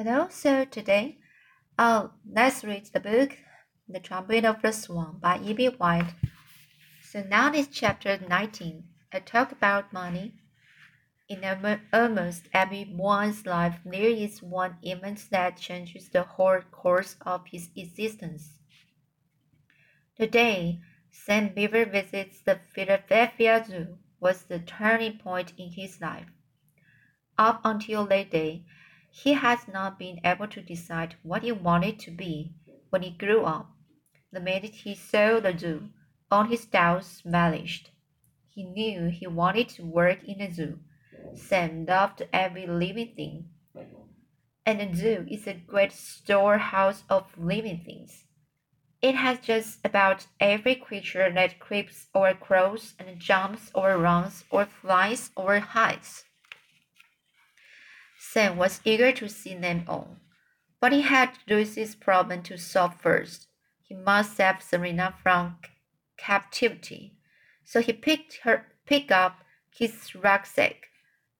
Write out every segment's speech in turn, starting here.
Hello, so today, oh, let's read the book, The Trumpet of the Swan by E.B. White. So now it's chapter 19. I talk about money. In almost everyone's life, there is one event that changes the whole course of his existence. The day Sam Beaver visits the Philadelphia Zoo was the turning point in his life. Up until that day, he has not been able to decide what he wanted to be when he grew up. The minute he saw the zoo, all his doubts vanished. He knew he wanted to work in a zoo. Sam loved every living thing. And a zoo is a great storehouse of living things. It has just about every creature that creeps or crawls and jumps or runs or flies or hides. Sam was eager to see them all, but he had Lucy's problem to solve first. He must save Serena from captivity. So he picked her picked up his rucksack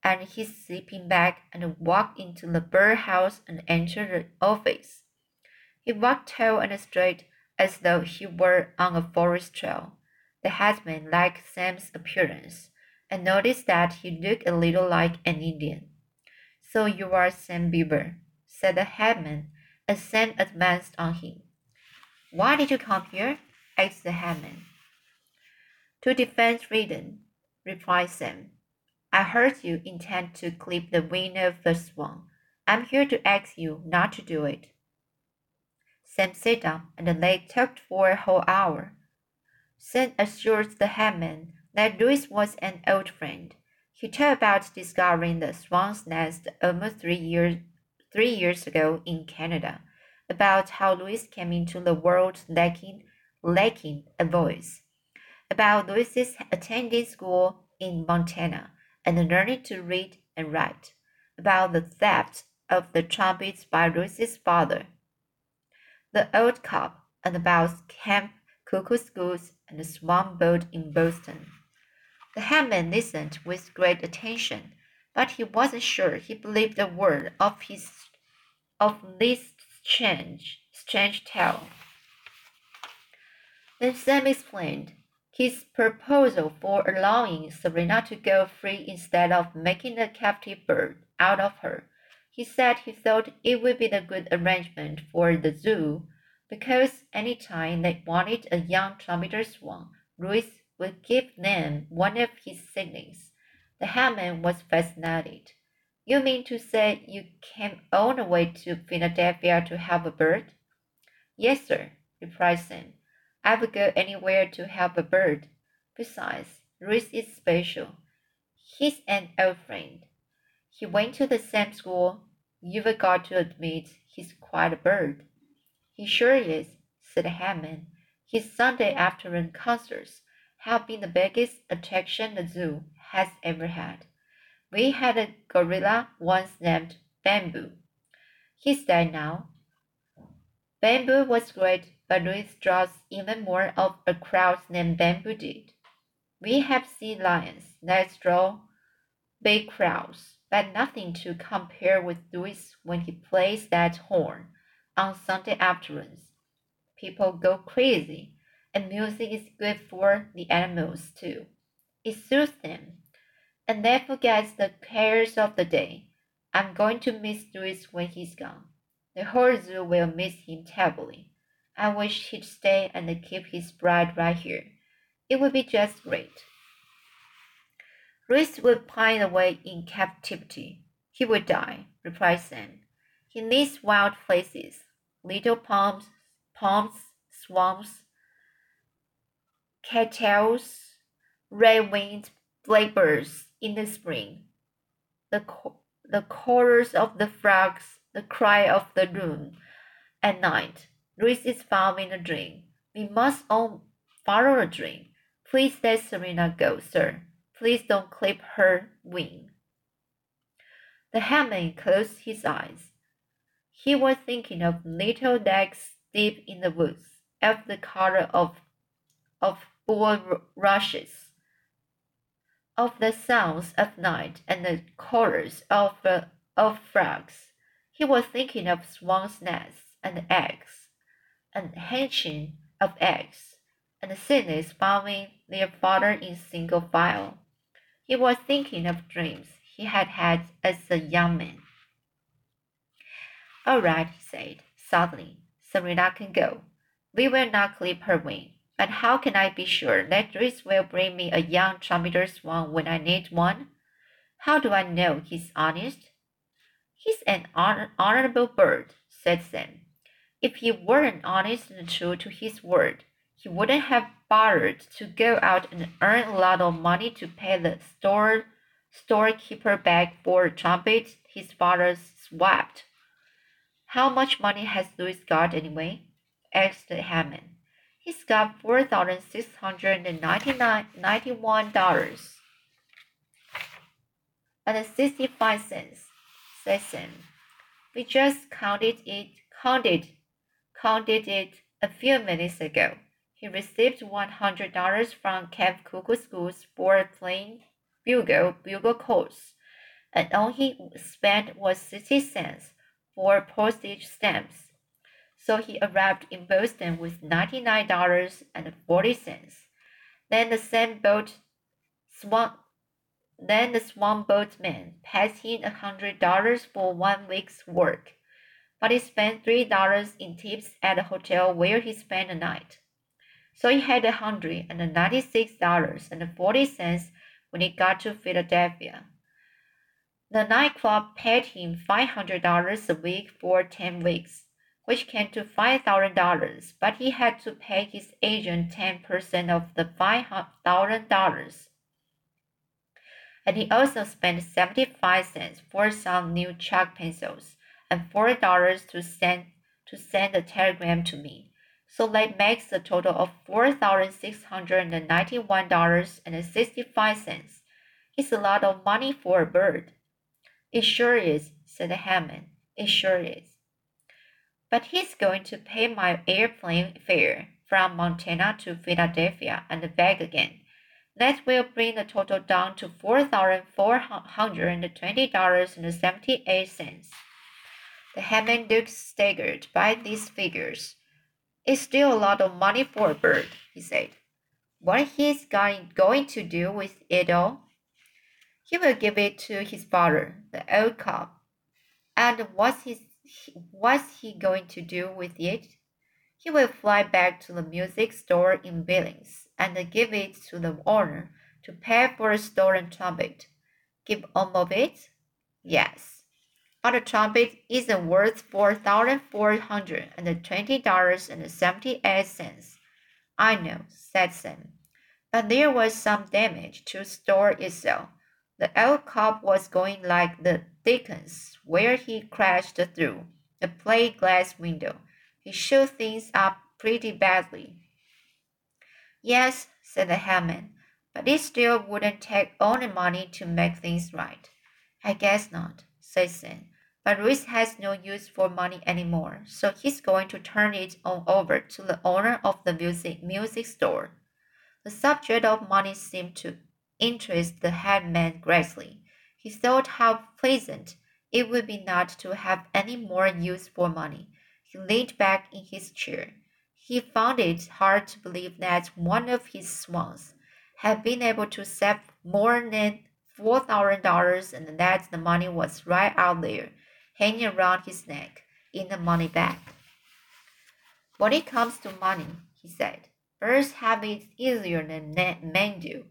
and his sleeping bag and walked into the birdhouse and entered the office. He walked tall and straight as though he were on a forest trail. The headman liked Sam's appearance and noticed that he looked a little like an Indian. So you are Sam Beaver, said the headman as Sam advanced on him. Why did you come here? asked the headman. To defend freedom, replied Sam. I heard you intend to clip the wing of the swan. I'm here to ask you not to do it. Sam sat down and they talked for a whole hour. Sam assured the headman that Louis was an old friend he told about discovering the swan's nest almost three years, three years ago in Canada, about how Louis came into the world lacking, lacking a voice, about Louis's attending school in Montana and learning to read and write, about the theft of the trumpets by Louis's father, the old cob, and about Camp Kookooskoos and the Swan Boat in Boston. The headman listened with great attention, but he wasn't sure he believed a word of his of this strange strange tale. Then Sam explained his proposal for allowing Serena to go free instead of making a captive bird out of her. He said he thought it would be a good arrangement for the zoo because any time they wanted a young trumpeter swan, Louis would give them one of his cygnets. The headman was fascinated. You mean to say you came all the way to Philadelphia to help a bird? Yes, sir, replied Sam. I would go anywhere to help a bird. Besides, Louis is special. He's an old friend. He went to the same school. You've got to admit he's quite a bird. He sure is, said the headman. His Sunday afternoon concerts have been the biggest attraction the zoo has ever had. We had a gorilla once named Bamboo. He's dead now. Bamboo was great, but Louis draws even more of a crowd than Bamboo did. We have seen lions that draw big crowds, but nothing to compare with Louis when he plays that horn on Sunday afternoons. People go crazy and music is good for the animals too. It soothes them, and they forget the cares of the day. I'm going to miss Louis when he's gone. The whole zoo will miss him terribly. I wish he'd stay and keep his bride right here. It would be just great. Louis would pine away in captivity. He would die, replied Sam. He needs wild places, little palms, palms, swamps, cattails, red-winged blackbirds in the spring, the, the chorus of the frogs, the cry of the loon at night. Louis is found in a dream. We must all follow a dream. Please let Serena go, sir. Please don't clip her wing. The headman closed his eyes. He was thinking of little decks deep in the woods, of the color of, of bulrushes, of the sounds of night and the chorus of, uh, of frogs. He was thinking of swan's nests and eggs, and hatching of eggs, and cygnets following their father in single file. He was thinking of dreams he had had as a young man. All right, he said suddenly. Serena can go. We will not clip her wing. But how can I be sure that Dries will bring me a young trumpeter swan when I need one? How do I know he's honest? He's an honor honorable bird, said Sam. If he weren't honest and true to his word, he wouldn't have bothered to go out and earn a lot of money to pay the store storekeeper back for a trumpet his father swapped. How much money has Louis got anyway? asked headman. He's got four thousand six hundred and ninety-one dollars and sixty-five cents, Sam. We just counted it, counted, counted it a few minutes ago. He received $100 from Camp Kookooskoos for playing bugle, bugle calls, and all he spent was 60 cents for postage stamps. So he arrived in Boston with $99.40. Then the same boat swan then the swan boatman paid him a hundred dollars for one week's work, but he spent three dollars in tips at the hotel where he spent the night. So he had a hundred and ninety-six dollars and forty cents when he got to Philadelphia. The nightclub paid him five hundred dollars a week for ten weeks, which came to five thousand dollars, but he had to pay his agent ten percent of the five thousand dollars. And he also spent seventy-five cents for some new chalk pencils and four dollars to send to send a telegram to me. So that makes a total of $4,691.65. It's a lot of money for a bird. It sure is, said headman. It sure is. But he's going to pay my airplane fare from Montana to Philadelphia and back again. That will bring the total down to $4,420.78. The headman Duke staggered by these figures. It's still a lot of money for a bird, he said. What he's going, going to do with it all? He will give it to his father, the old cob. And what's, his, what's he going to do with it? He will fly back to the music store in Billings and give it to the owner to pay for a stolen trumpet. Give all of it? Yes but the trumpet isn't worth four thousand four hundred and twenty dollars and seventy eight cents. I know, said Sam. But there was some damage to store itself. The old Cob was going like the Dickens, where he crashed through a plate glass window. He shook things up pretty badly. Yes, said the headman, but it still wouldn't take all the money to make things right. I guess not, said Sam. But Louis has no use for money anymore, so he's going to turn it on over to the owner of the music music store. The subject of money seemed to interest the head man greatly. He thought how pleasant it would be not to have any more use for money. He leaned back in his chair. He found it hard to believe that one of his swans had been able to save more than four thousand dollars and that the money was right out there hanging around his neck in a money bag. When it comes to money, he said, birds have it easier than men do.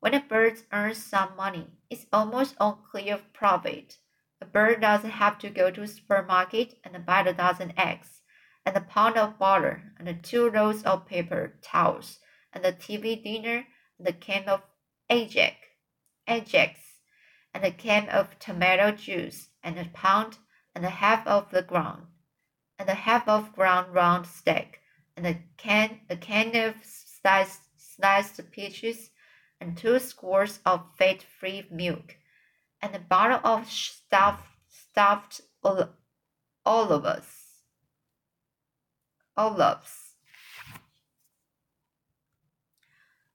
When a bird earns some money, it's almost all clear profit. A bird doesn't have to go to a supermarket and buy a dozen eggs, and a pound of butter, and two rolls of paper towels, and a TV dinner, and a can of Ajax, Ajax, and a can of tomato juice, and a pound and a half of the ground, and a half of ground round steak, and a can a can of sliced sliced peaches, and two squares of fat-free milk, and a bottle of stuffed stuffed olives. Olives.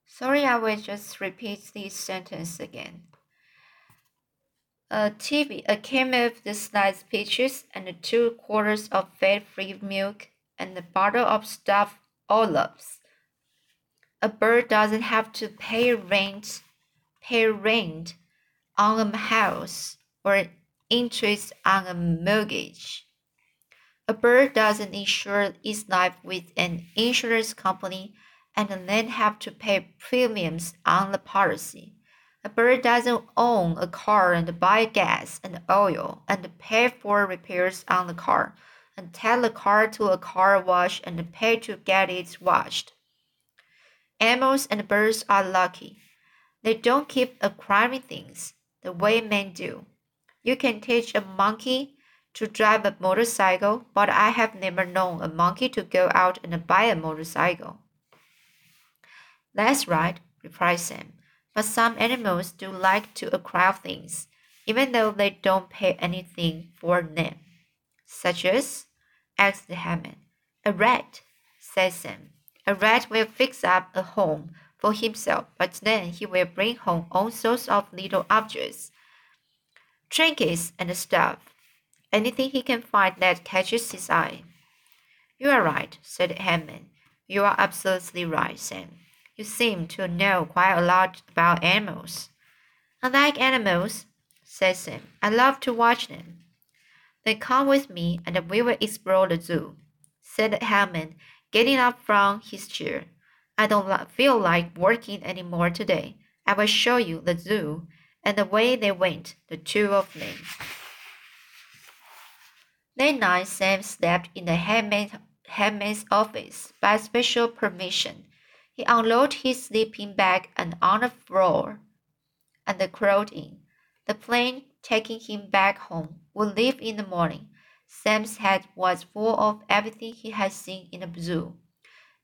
Sorry, I will just repeat this sentence again. A TV a can of the sliced peaches and two quarters of fat-free milk and a bottle of stuffed olives. A bird doesn't have to pay rent, pay rent on a house or interest on a mortgage. A bird doesn't insure its life with an insurance company and then have to pay premiums on the policy. A bird doesn't own a car and buy gas and oil and pay for repairs on the car and take the car to a car wash and pay to get it washed. Animals and birds are lucky. They don't keep acquiring things the way men do. You can teach a monkey to drive a motorcycle, but I have never known a monkey to go out and buy a motorcycle. That's right, replied Sam. But some animals do like to acquire things, even though they don't pay anything for them. Such as? asked the headman. A rat, said Sam. A rat will fix up a home for himself, but then he will bring home all sorts of little objects, trinkets and stuff, anything he can find that catches his eye. You are right, said headman. You are absolutely right, Sam. You seem to know quite a lot about animals. I like animals, said Sam. I love to watch them. Then come with me and we will explore the zoo, said headman, getting up from his chair. I don't feel like working any more today. I will show you the zoo. And away they went, the two of them. That night, Sam slept in the headman's office by special permission he unloaded his sleeping bag and on the floor and crawled in. The plane taking him back home would leave in the morning. Sam's head was full of everything he had seen in the zoo.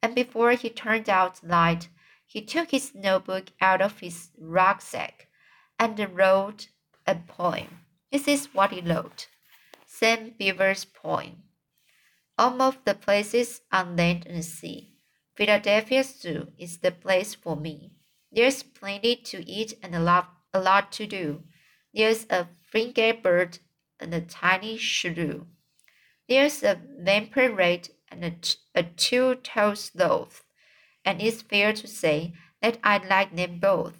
And before he turned out the light, he took his notebook out of his rucksack and wrote a poem. This is what he wrote Sam Beaver's poem. All of the places on land and sea Philadelphia Zoo is the place for me. There's plenty to eat and a lot, a lot to do. There's a frigate bird and a tiny shrew. There's a vampire bat and a, a two-toed sloth, and it's fair to say that I like them both.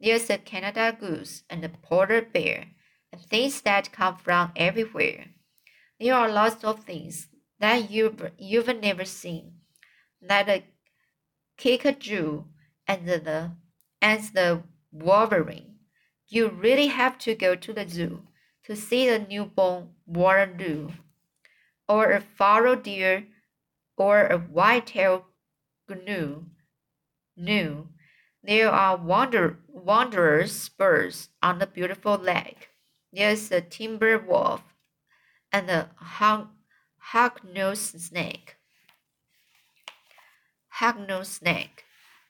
There's a Canada goose and a polar bear, and things that come from everywhere. There are lots of things that you've, you've never seen, like a kinkajou and the and the Wolverine. You really have to go to the zoo to see the newborn wallaroo, or a fallow deer, or a white-tailed gnu. Gnu. There are wander, wanderers birds on the beautiful lake. There's a timber wolf and a hawk-nosed snake hognose snake.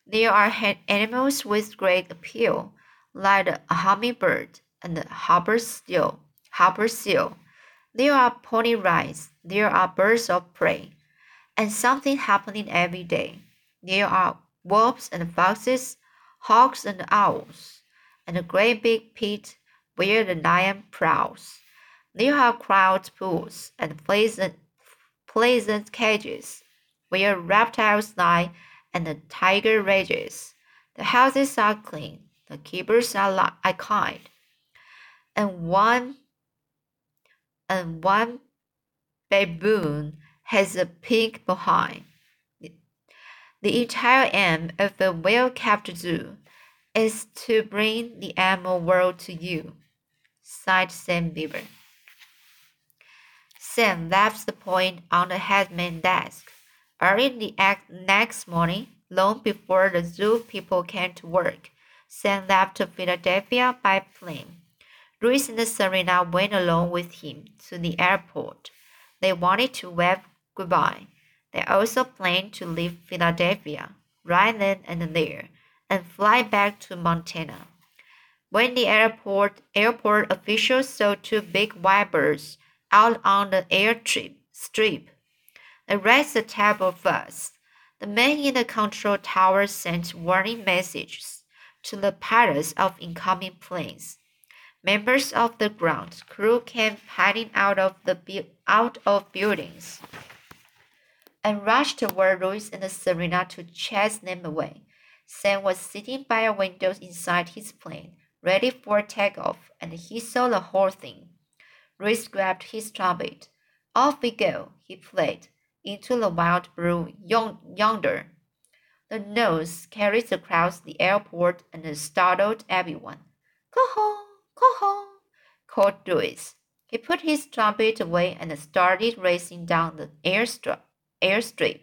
There are animals with great appeal, like the hummingbird and the harbor seal. Harbor seal. There are pony rides. There are birds of prey, and something happening every day. There are wolves and foxes, hawks and owls, and a great big pit where the lion prowls. There are crowd pools and pleasant, pleasant cages where reptiles lie and the tiger rages. The houses are clean, the keepers are, are kind, and one and one baboon has a pig behind. The entire aim of a well-kept zoo is to bring the animal world to you, sighed Sam Beaver. Sam left the point on the headman's desk. Early the next morning, long before the zoo people came to work, Sam left to Philadelphia by plane. Louis and Serena went along with him to the airport. They wanted to wave goodbye. They also planned to leave Philadelphia right then and there and fly back to Montana. When the airport airport officials saw two big birds out on the airstrip, strip, they raised the table first. The men in the control tower sent warning messages to the pilots of incoming planes. Members of the ground crew came hiding out of the out of buildings and rushed toward Louis and Serena to chase them away. Sam was sitting by a window inside his plane, ready for takeoff, and he saw the whole thing. Louis grabbed his trumpet. Off we go, he played, into the wild blue yonder. The noise carried across the airport and startled everyone. Go home, go home, called Louis. He put his trumpet away and started racing down the airstrip airstrip.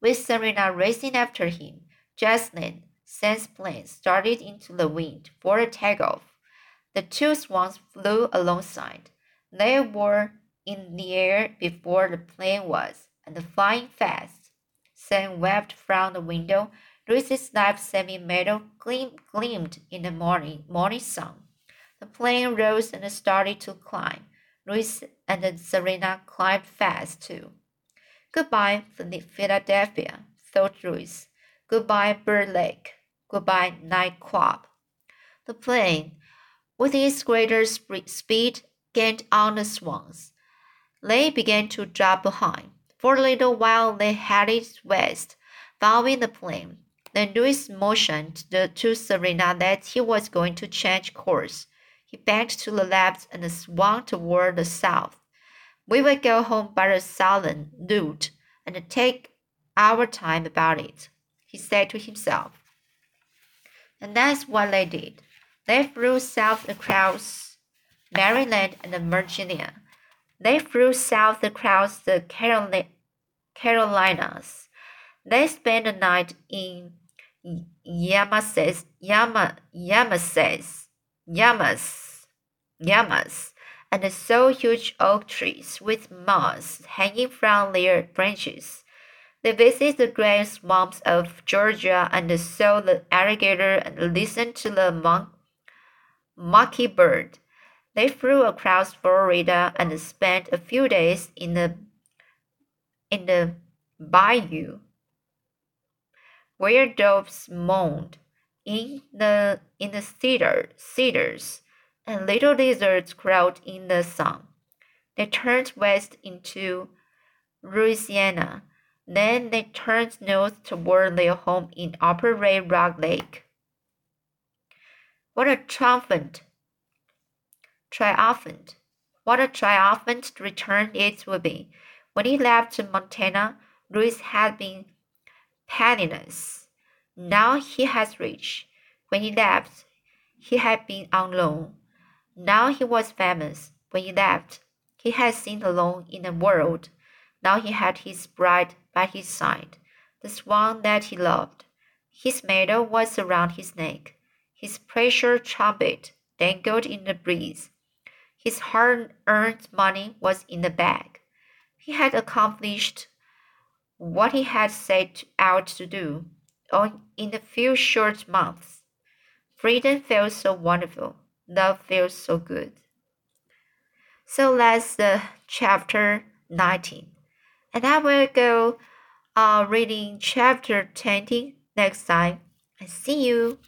With Serena racing after him, Jocelyn, Sam's plane started into the wind for a takeoff. The two swans flew alongside. They were in the air before the plane was, and flying fast. Sam waved from the window. Louis's light semi-metal gleam, gleamed in the morning, morning sun. The plane rose and started to climb. Louis and Serena climbed fast too. Goodbye, Philadelphia, thought Louis. Goodbye, Bird Lake. Goodbye, Night Club. The plane, with its greater speed, gained on the swans. They began to drop behind. For a little while they headed west, following the plane. Then Louis motioned to Serena that he was going to change course. He bent to the left and swung toward the south. We will go home by the southern route and take our time about it, he said to himself. And that's what they did. They flew south across Maryland and Virginia. They flew south across the Carolinas. They spent the night in Yamases, Yama, Yamases, yamas, yamas, and saw huge oak trees with moss hanging from their branches. They visited the great swamps of Georgia and saw the alligator and listened to the mon- mockingbird. They flew across Florida and spent a few days in the in the bayou where doves moaned in the in the cedar cedars, and little lizards crawled in the sun. They turned west into Louisiana. Then they turned north toward their home in Upper Red Rock Lake. What a triumphant, triumphant, what a triumphant return it would be. When he left Montana, Louis had been penniless. Now he has rich. When he left, he had been on loan. Now he was famous. When he left, he had seen alone in the world. Now he had his bride by his side, the swan that he loved. His medal was around his neck. His precious trumpet dangled in the breeze. His hard earned money was in the bag. He had accomplished what he had set out to do in a few short months. Freedom feels so wonderful. Love feels so good. So that's the chapter 19. And I will go uh, reading chapter 20 next time. I see you.